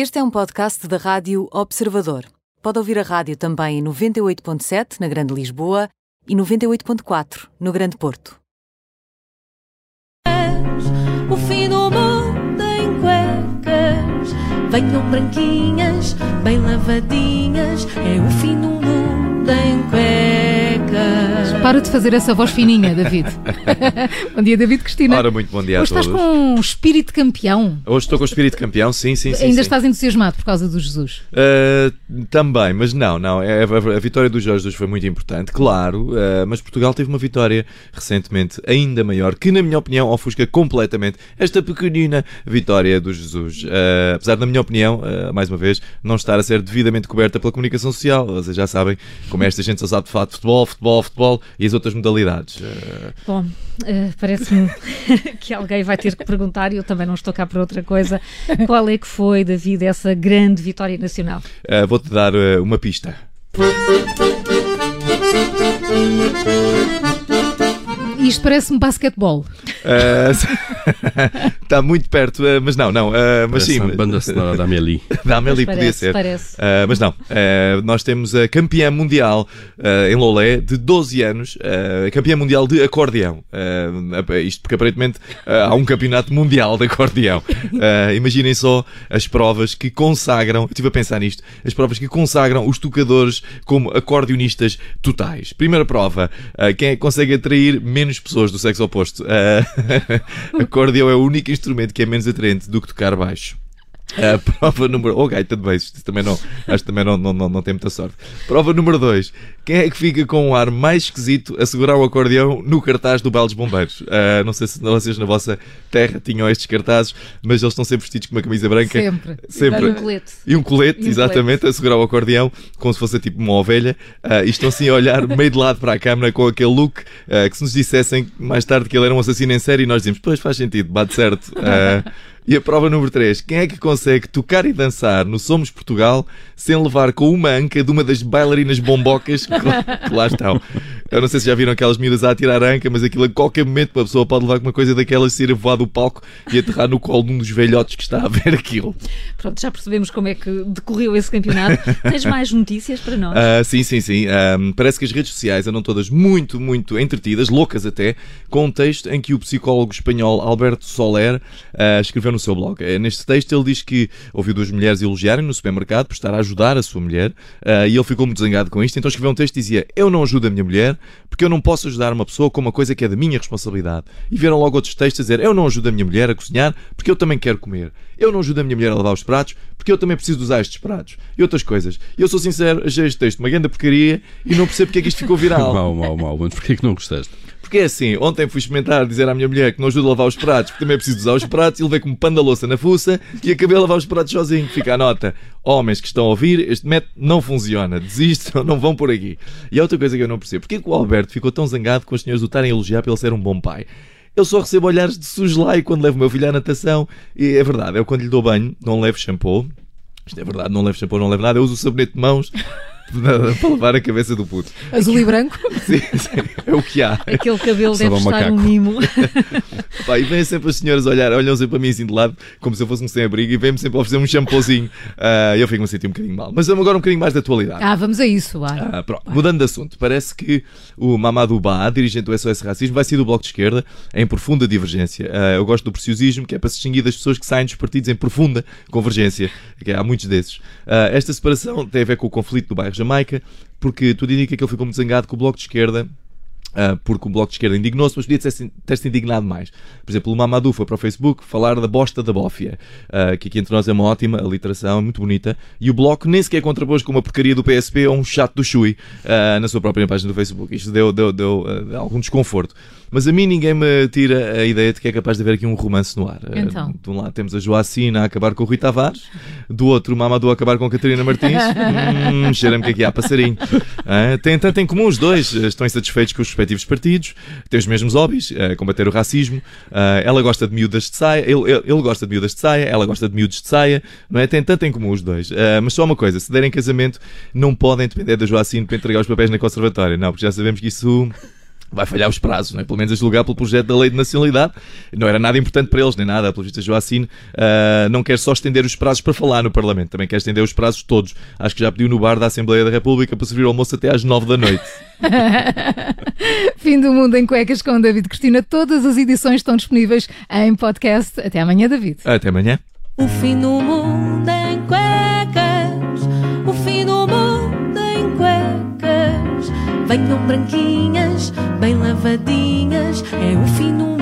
Este é um podcast da Rádio Observador. Pode ouvir a rádio também em 98.7 na Grande Lisboa e 98.4 no Grande Porto. O fim do mundo em cuecas. Venham branquinhas, bem lavadinhas. É o fim do mundo em cuecas. Para de fazer essa voz fininha, David. bom dia, David Cristina. Ora, muito bom dia Hoje a estás todos. com um espírito campeão. Hoje estou com o espírito campeão, sim, sim, sim. Ainda sim. estás entusiasmado por causa do Jesus. Uh, também, mas não, não. É- A, a vitória do Jorge Jesus foi muito importante, claro, uh, mas Portugal teve uma vitória recentemente ainda maior, que, na minha opinião, ofusca completamente esta pequenina vitória do Jesus. Uh, apesar, na minha opinião, uh, mais uma vez, não estar a ser devidamente coberta pela comunicação social. Vocês já sabem como esta gente só sabe de de futebol, futebol, futebol e as outras modalidades. Bom, eh, parece-me que alguém vai ter que perguntar, e eu também não estou cá para outra coisa, qual é que foi, David, essa grande vitória nacional? uh, Vou-te dar uh, uma pista. Isto parece-me basquetebol. Está muito perto, uh, mas não, não. uh, mas Parece sim, a banda sonora da Amélie. da Amélie Mas podia parece, ser. parece. Uh, mas não, Uh, nós temos a campeã mundial uh, em Lolé de 12 anos, uh, a campeã mundial de acordeão. Uh, isto porque aparentemente uh, há um campeonato mundial de acordeão. Uh, imaginem só as provas que consagram, eu estive a pensar nisto, as provas que consagram os tocadores como acordeonistas totais. Primeira prova, uh, quem é que consegue atrair menos pessoas do sexo oposto? Acordeão é o único instrumento que é menos atraente do que tocar baixo. A prova número. Oh, gaita de beijos. Também não, acho que também não, não, não, não tem muita sorte. Prova número 2. Quem é que fica com um ar mais esquisito a segurar o acordeão no cartaz do Baile dos Bombeiros? Ah, não sei se vocês na vossa terra tinham estes cartazes, mas eles estão sempre vestidos com uma camisa branca. Sempre. Sempre. E um colete. E um colete, E um exatamente, a segurar o acordeão, como se fosse tipo uma ovelha, ah, e estão assim a olhar meio de lado para a câmara com aquele look ah, que se nos dissessem mais tarde que ele era um assassino em série, nós dizemos, pois faz sentido, bate certo. Ah, e a prova número 3. Quem é que consegue tocar e dançar no Somos Portugal sem levar com uma anca de uma das bailarinas bombocas que lá, que lá estão? Eu não sei se já viram aquelas miúdas a atirar anca, mas aquilo a qualquer momento uma pessoa pode levar com uma coisa daquelas, ser voar do palco e aterrar no colo de um dos velhotes que está a ver aquilo. Pronto, já percebemos como é que decorreu esse campeonato. Tens mais notícias para nós? Ah, sim, sim, sim. Parece que as redes sociais andam todas muito, muito entretidas, loucas até, com um texto em que o psicólogo espanhol Alberto Soler ah, escreveu no seu blog. Eh, Neste texto ele diz que ouviu duas mulheres elogiarem no supermercado por estar a ajudar a sua mulher ah, e ele ficou muito zangado com isto, então escreveu um texto que dizia eu não ajudo a minha mulher porque eu não posso ajudar uma pessoa com uma coisa que é da minha responsabilidade. E vieram logo outros textos a dizer eu não ajudo a minha mulher a cozinhar porque eu também quero comer. Eu não ajudo a minha mulher a lavar os pratos porque eu também preciso usar estes pratos. E outras coisas. Eu sou sincero, achei este texto uma grande porcaria e não percebo porque é que isto ficou viral. Mau, mau, mau. Mas porquê que não gostaste? Porque é assim, ontem fui experimentar dizer à minha mulher que não ajuda a lavar os pratos, porque também preciso usar os pratos, e levei como pano da louça na fuça e acabei a lavar os pratos sozinho. Fica a nota. Homens que estão a ouvir, este método não funciona. Desistam, não vão por aqui. E há outra coisa que eu não percebo. Porquê o Alberto ficou tão zangado com os senhores o estarem a elogiar ele ser um bom pai? Eu só recebo olhares de sugelai quando levo o meu filho à natação. E é verdade, eu quando lhe dou banho, não levo shampoo. Isto é verdade, não levo shampoo, não levo nada. Eu uso o sabonete de mãos para lavar a cabeça do puto. Azul e branco? Sim, sim, é o que há. Aquele cabelo deve Sabão estar um mimo. Pá, e vêm sempre as senhoras olhar, olham sempre para mim assim de lado, como se eu fosse um sem-abrigo, e vêm-me sempre oferecer um shampoozinho. Ah, eu fico-me a sentir um bocadinho mal. Mas vamos agora um bocadinho mais de atualidade. Ah, vamos a isso. Ah, pronto. Mudando de assunto, parece que o Mamadou Ba, dirigente do SOS Racismo, vai sair do Bloco de Esquerda em profunda divergência. Ah, eu gosto do preciosismo, que é para se distinguir das pessoas que saem dos partidos em profunda convergência, que há muitos desses. Ah, esta separação tem a ver com o conflito do bairro Jamaica, porque tudo indica que ele ficou muito zangado com o Bloco de Esquerda ah, porque o Bloco de Esquerda indignou-se, mas podia ter-se indignado mais. Por exemplo, o Mamadou foi para o Facebook falar da bosta da bófia, ah, que aqui entre nós é uma ótima aliteração, muito bonita, e o Bloco nem sequer contrapôs com uma porcaria do PSP ou um chato do Chui ah, na sua própria página do Facebook. Isto deu, deu, deu algum desconforto. Mas a mim ninguém me tira a ideia de que é capaz de haver aqui um romance no ar. Então. De um lado temos a Joacina a acabar com o Rui Tavares, do outro o Mamadou a acabar com a Catarina Martins. hum, cheira-me que aqui há passarinho. Ah, têm tanto em comum os dois, ah, estão insatisfeitos com os respectivos partidos, têm os mesmos hobbies, ah, combater o racismo. Ah, ela gosta de miúdas de saia, ele, ele- ele gosta de miúdas de saia, ela gosta de miúdos de saia, não é? Têm tanto em comum os dois. Mas só uma coisa, se derem casamento, não podem depender da Joacine para entregar os papéis na conservatória, não, porque já sabemos que isso vai falhar os prazos, não é? pelo menos a julgar pelo projeto da lei de nacionalidade. Não era nada importante para eles, nem nada. Pelo visto, Joacine uh, não quer só estender os prazos para falar no Parlamento, também quer estender os prazos todos. Acho que já pediu no bar da Assembleia da República para servir o almoço até às nove da noite. Fim do Mundo em Cuecas com David Cristina. Todas as edições estão disponíveis em podcast. Até amanhã, David. Até amanhã. O fim do mundo em cuecas, o fim do mundo em cuecas. Venham branquinhas, bem lavadinhas, é o fim